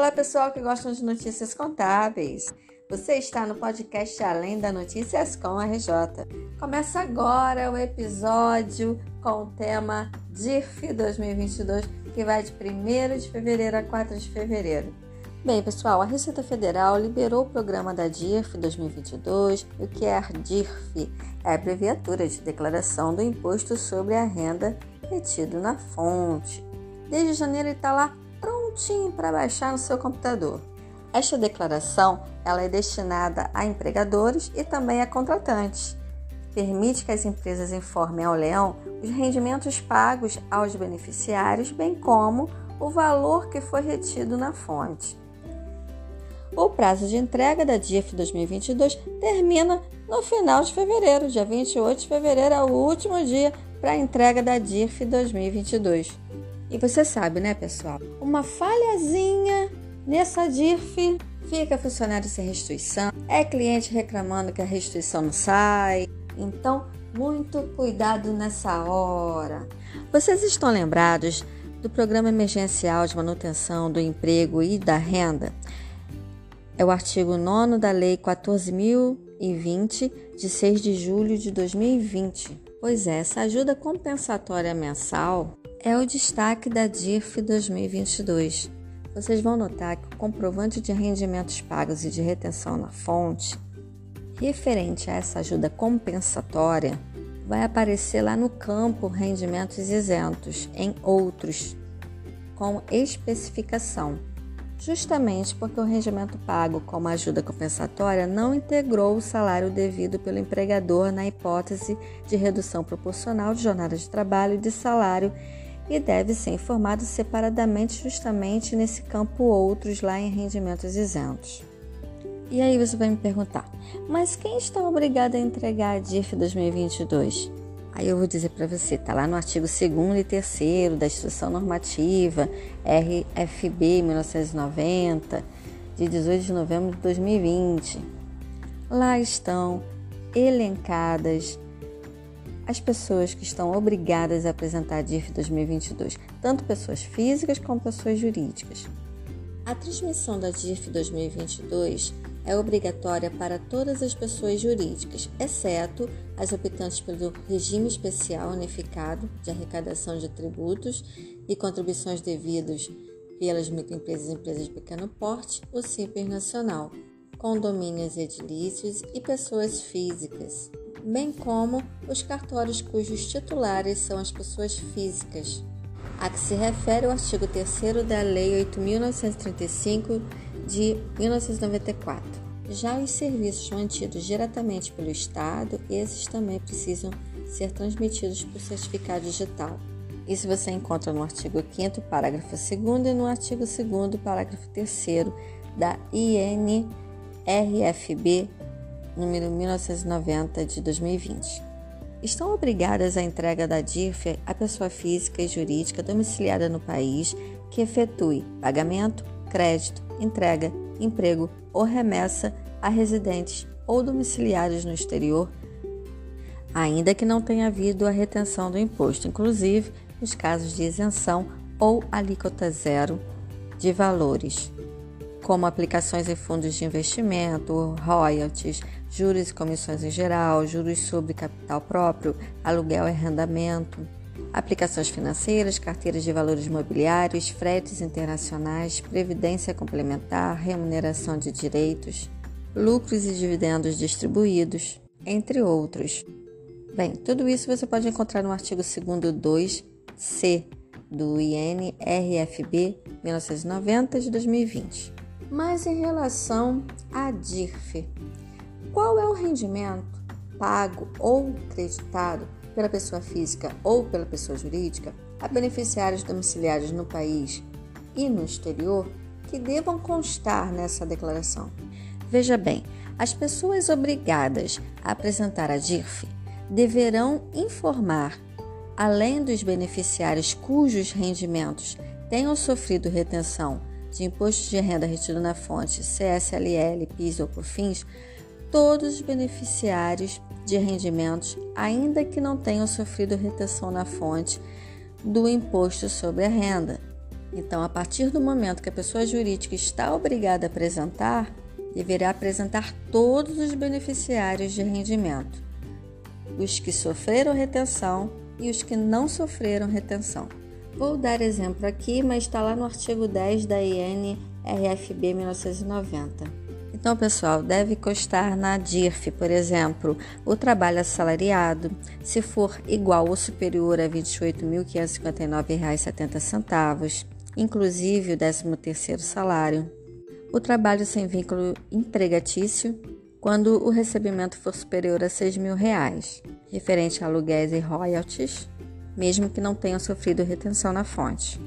Olá, pessoal que gostam de notícias contábeis. Você está no podcast Além da Notícias com a RJ. Começa agora o episódio com o tema DIRF 2022, que vai de 1 de fevereiro a 4 de fevereiro. Bem, pessoal, a Receita Federal liberou o programa da DIRF 2022. O que é a DIRF? É a abreviatura de Declaração do Imposto sobre a Renda retido na fonte. Desde janeiro ele está lá prontinho para baixar no seu computador. Esta declaração ela é destinada a empregadores e também a contratantes. Permite que as empresas informem ao leão os rendimentos pagos aos beneficiários, bem como o valor que foi retido na fonte. O prazo de entrega da DIF 2022 termina no final de fevereiro, dia 28 de fevereiro é o último dia para a entrega da DIF 2022. E você sabe, né, pessoal? Uma falhazinha nessa DIRF fica funcionário sem restituição, é cliente reclamando que a restituição não sai. Então, muito cuidado nessa hora. Vocês estão lembrados do Programa Emergencial de Manutenção do Emprego e da Renda? É o artigo 9 da Lei 14.020, de 6 de julho de 2020. Pois é, essa ajuda compensatória mensal é o destaque da DIRF 2022. Vocês vão notar que o comprovante de rendimentos pagos e de retenção na fonte, referente a essa ajuda compensatória, vai aparecer lá no campo rendimentos isentos, em outros, com especificação, justamente porque o rendimento pago como ajuda compensatória não integrou o salário devido pelo empregador na hipótese de redução proporcional de jornada de trabalho e de salário e deve ser informado separadamente justamente nesse campo outros lá em rendimentos isentos. E aí você vai me perguntar, mas quem está obrigado a entregar a DIF 2022? Aí eu vou dizer para você, está lá no artigo 2 e 3 da Instrução Normativa RFB 1990, de 18 de novembro de 2020. Lá estão elencadas as pessoas que estão obrigadas a apresentar DIF 2022, tanto pessoas físicas como pessoas jurídicas. A transmissão da DIF 2022 é obrigatória para todas as pessoas jurídicas, exceto as optantes pelo regime especial unificado de arrecadação de tributos e contribuições devidos pelas microempresas e empresas de pequeno porte, o Simples Nacional, condomínios edilícios e pessoas físicas bem como os cartórios cujos titulares são as pessoas físicas, a que se refere o artigo 3 da Lei 8.935 de 1994. Já os serviços mantidos diretamente pelo Estado, esses também precisam ser transmitidos por certificado digital. Isso você encontra no artigo 5 parágrafo 2 e no artigo 2 parágrafo 3 da INRFB número 1990 de 2020. Estão obrigadas à entrega da DIRF a pessoa física e jurídica domiciliada no país que efetue pagamento, crédito, entrega, emprego ou remessa a residentes ou domiciliados no exterior, ainda que não tenha havido a retenção do imposto, inclusive nos casos de isenção ou alíquota zero de valores como aplicações em fundos de investimento, royalties, juros e comissões em geral, juros sobre capital próprio, aluguel e arrendamento, aplicações financeiras, carteiras de valores imobiliários, fretes internacionais, previdência complementar, remuneração de direitos, lucros e dividendos distribuídos, entre outros. Bem, tudo isso você pode encontrar no artigo 2 2C do INRFB 1990 de 2020. Mas em relação à DIRF, qual é o rendimento pago ou creditado pela pessoa física ou pela pessoa jurídica a beneficiários domiciliados no país e no exterior que devam constar nessa declaração? Veja bem, as pessoas obrigadas a apresentar a DIRF deverão informar, além dos beneficiários cujos rendimentos tenham sofrido retenção de imposto de renda retido na fonte CSLL, PIS ou COFINS, todos os beneficiários de rendimentos, ainda que não tenham sofrido retenção na fonte do imposto sobre a renda, Então, a partir do momento que a pessoa jurídica está obrigada a apresentar, deverá apresentar todos os beneficiários de rendimento, os que sofreram retenção e os que não sofreram retenção. Vou dar exemplo aqui, mas está lá no artigo 10 da INRFB 1990. Então, pessoal, deve constar na DIRF, por exemplo, o trabalho assalariado, se for igual ou superior a R$ 28.559,70, inclusive o 13º salário. O trabalho sem vínculo empregatício, quando o recebimento for superior a 6 mil reais, referente a aluguéis e royalties, mesmo que não tenham sofrido retenção na fonte.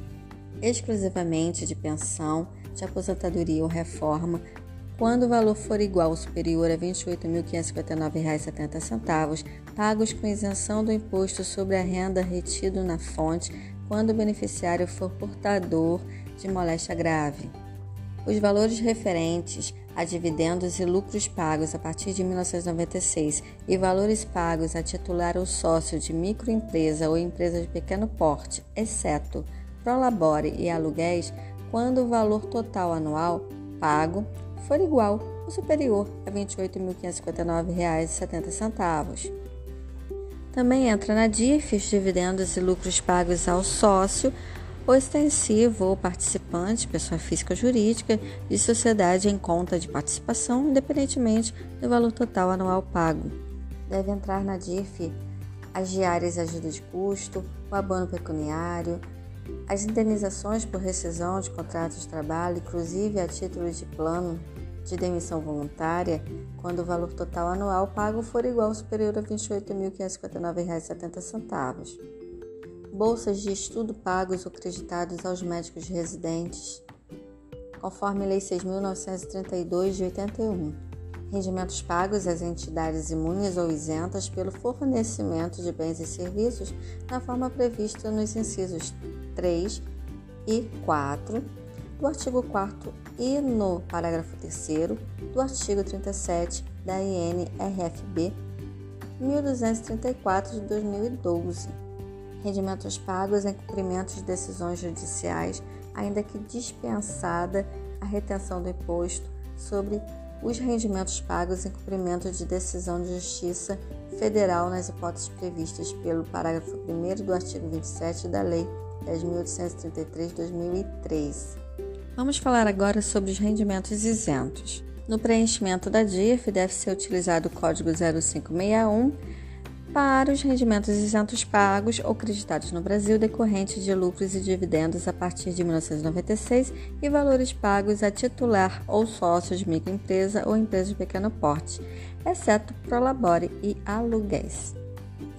Exclusivamente de pensão, de aposentadoria ou reforma, quando o valor for igual ou superior a R$ 28.559,70, pagos com isenção do imposto sobre a renda retido na fonte quando o beneficiário for portador de moléstia grave. Os valores referentes a dividendos e lucros pagos a partir de 1996 e valores pagos a titular ou sócio de microempresa ou empresa de pequeno porte, exceto prolabore e aluguéis, quando o valor total anual pago for igual ou superior a R$ 28.559,70. Também entra na DIF os dividendos e lucros pagos ao sócio, ou extensivo ou participante, pessoa física ou jurídica, de sociedade em conta de participação, independentemente do valor total anual pago. Deve entrar na DIF as diárias ajuda de custo, o abono pecuniário, as indenizações por rescisão de contratos de trabalho, inclusive a título de plano de demissão voluntária, quando o valor total anual pago for igual ou superior a R$ 28.559,70. Bolsas de estudo pagos ou creditados aos médicos residentes, conforme Lei 6.932 de 81. Rendimentos pagos às entidades imunes ou isentas pelo fornecimento de bens e serviços na forma prevista nos incisos 3 e 4 do artigo 4 e no parágrafo 3 do artigo 37 da INRFB 1234 de 2012. Rendimentos pagos em cumprimento de decisões judiciais, ainda que dispensada a retenção do imposto sobre os rendimentos pagos em cumprimento de decisão de justiça federal nas hipóteses previstas pelo parágrafo 1 do artigo 27 da Lei 10.833 de 2003. Vamos falar agora sobre os rendimentos isentos. No preenchimento da DIRF deve ser utilizado o código 0561 para os rendimentos isentos pagos ou creditados no Brasil decorrentes de lucros e dividendos a partir de 1996 e valores pagos a titular ou sócio de microempresa ou empresa de pequeno porte, exceto prolabore e aluguéis.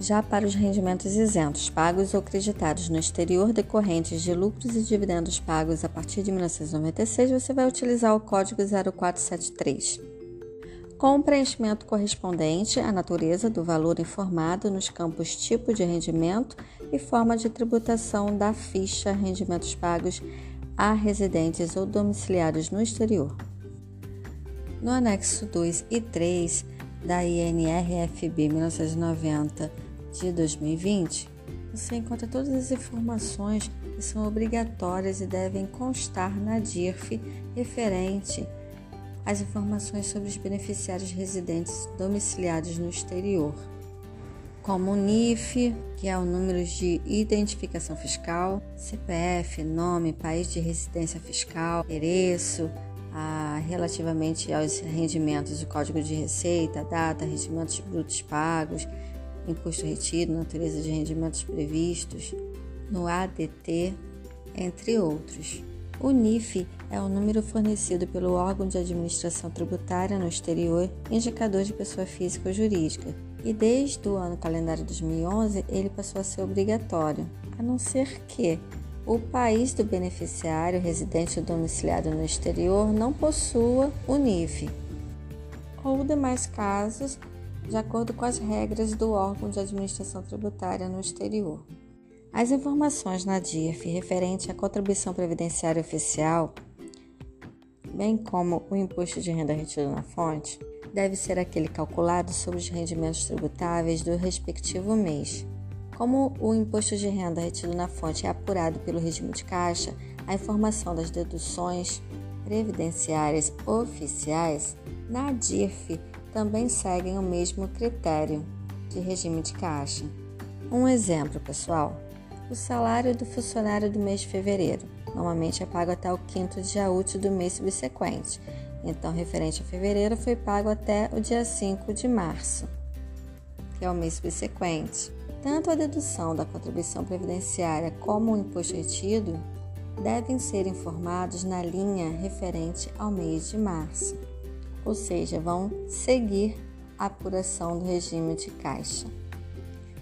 Já para os rendimentos isentos, pagos ou creditados no exterior decorrentes de lucros e dividendos pagos a partir de 1996, você vai utilizar o código 0473. Com o preenchimento correspondente à natureza do valor informado nos campos tipo de rendimento e forma de tributação da ficha rendimentos pagos a residentes ou domiciliados no exterior. No anexo 2 e 3 da INRFB 1990 de 2020, você encontra todas as informações que são obrigatórias e devem constar na DIRF referente às informações sobre os beneficiários residentes domiciliados no exterior, como o NIF, que é o número de identificação fiscal, CPF, nome, país de residência fiscal, endereço, relativamente aos rendimentos, o código de receita, data, rendimentos brutos pagos, imposto retido, natureza de rendimentos previstos no ADT, entre outros. O NIF é o número fornecido pelo órgão de administração tributária no exterior, indicador de pessoa física ou jurídica, e desde o ano calendário 2011 ele passou a ser obrigatório, a não ser que o país do beneficiário residente ou domiciliado no exterior não possua o NIF, ou demais casos de acordo com as regras do órgão de administração tributária no exterior. As informações na DIRF referente à contribuição previdenciária oficial, bem como o imposto de renda retido na fonte, deve ser aquele calculado sobre os rendimentos tributáveis do respectivo mês. Como o imposto de renda retido na fonte é apurado pelo regime de caixa, a informação das deduções previdenciárias oficiais na DIRF também seguem o mesmo critério de regime de caixa. Um exemplo, pessoal: o salário do funcionário do mês de fevereiro normalmente é pago até o quinto dia útil do mês subsequente. Então, referente a fevereiro, foi pago até o dia 5 de março, que é o mês subsequente. Tanto a dedução da contribuição previdenciária como o imposto retido devem ser informados na linha referente ao mês de março, ou seja, vão seguir a apuração do regime de caixa.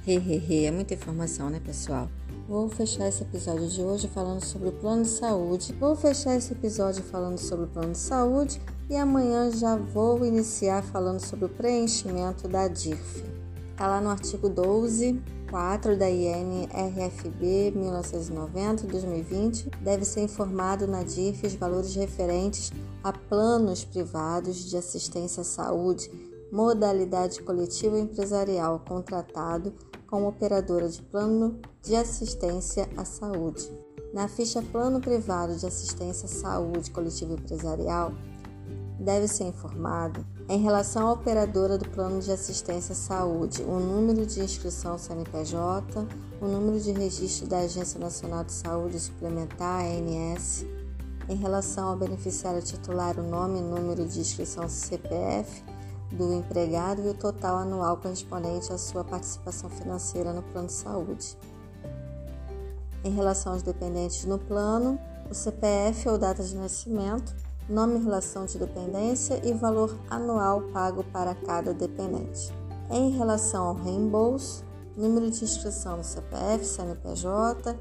Hehehe, é muita informação, né, pessoal? Vou fechar esse episódio de hoje falando sobre o plano de saúde. Vou fechar esse episódio falando sobre o plano de saúde e amanhã já vou iniciar falando sobre o preenchimento da DIRF. Está lá no artigo 12, 4 da INRFB 1990-2020, deve ser informado na DIRF os valores referentes a planos privados de assistência à saúde, modalidade coletiva empresarial contratado com operadora de plano de assistência à saúde. Na ficha Plano Privado de Assistência à Saúde Coletiva Empresarial, deve ser informado em relação à operadora do plano de assistência à saúde, o número de inscrição CNPJ, o número de registro da Agência Nacional de Saúde Suplementar, ANS, em relação ao beneficiário titular, o nome número de inscrição CPF do empregado e o total anual correspondente à sua participação financeira no plano de saúde. Em relação aos dependentes no plano, o CPF ou data de nascimento, nome e relação de dependência e valor anual pago para cada dependente. Em relação ao reembolso, número de inscrição no CPF, CNPJ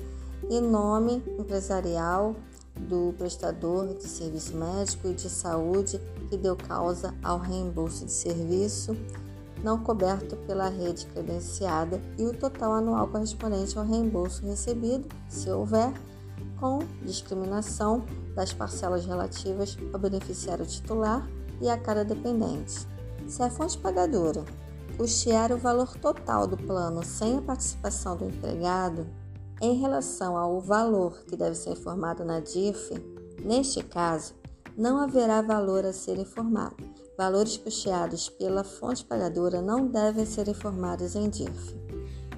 e nome empresarial do prestador de serviço médico e de saúde que deu causa ao reembolso de serviço não coberto pela rede credenciada e o total anual correspondente ao reembolso recebido, se houver, com discriminação das parcelas relativas ao beneficiário titular e a cada dependente. Se a fonte pagadora custear o valor total do plano sem a participação do empregado, em relação ao valor que deve ser informado na DIF, neste caso, não haverá valor a ser informado. Valores custeados pela fonte pagadora não devem ser informados em DIF.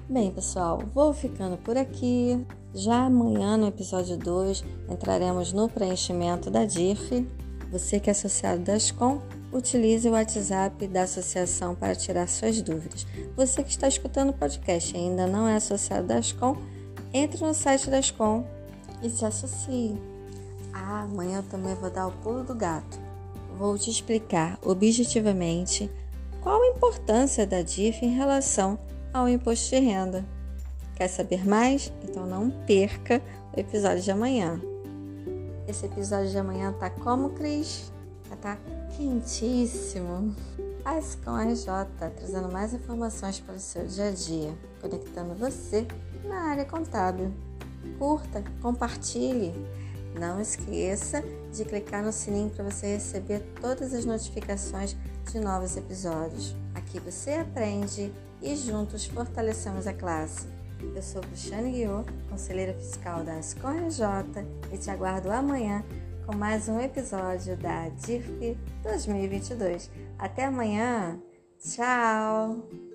Bem, pessoal, vou ficando por aqui. Já amanhã, no episódio 2, entraremos no preenchimento da DIF. Você que é associado da SCOM, utilize o WhatsApp da associação para tirar suas dúvidas. Você que está escutando o podcast e ainda não é associado da SCOM, entre no site da SCOM e se associe. Ah, amanhã eu também vou dar o pulo do gato. Vou te explicar objetivamente qual a importância da DIF em relação ao imposto de renda. Quer saber mais? Então não perca o episódio de amanhã. Esse episódio de amanhã tá como, Cris? Tá quentíssimo. A Escom RJ trazendo mais informações para o seu dia a dia, conectando você na área contábil. Curta, compartilhe. Não esqueça de clicar no sininho para você receber todas as notificações de novos episódios. Aqui você aprende e juntos fortalecemos a classe. Eu sou Cristiane Guiot, conselheira fiscal da SCORJ e te aguardo amanhã com mais um episódio da DIRF 2022. Até amanhã! Tchau!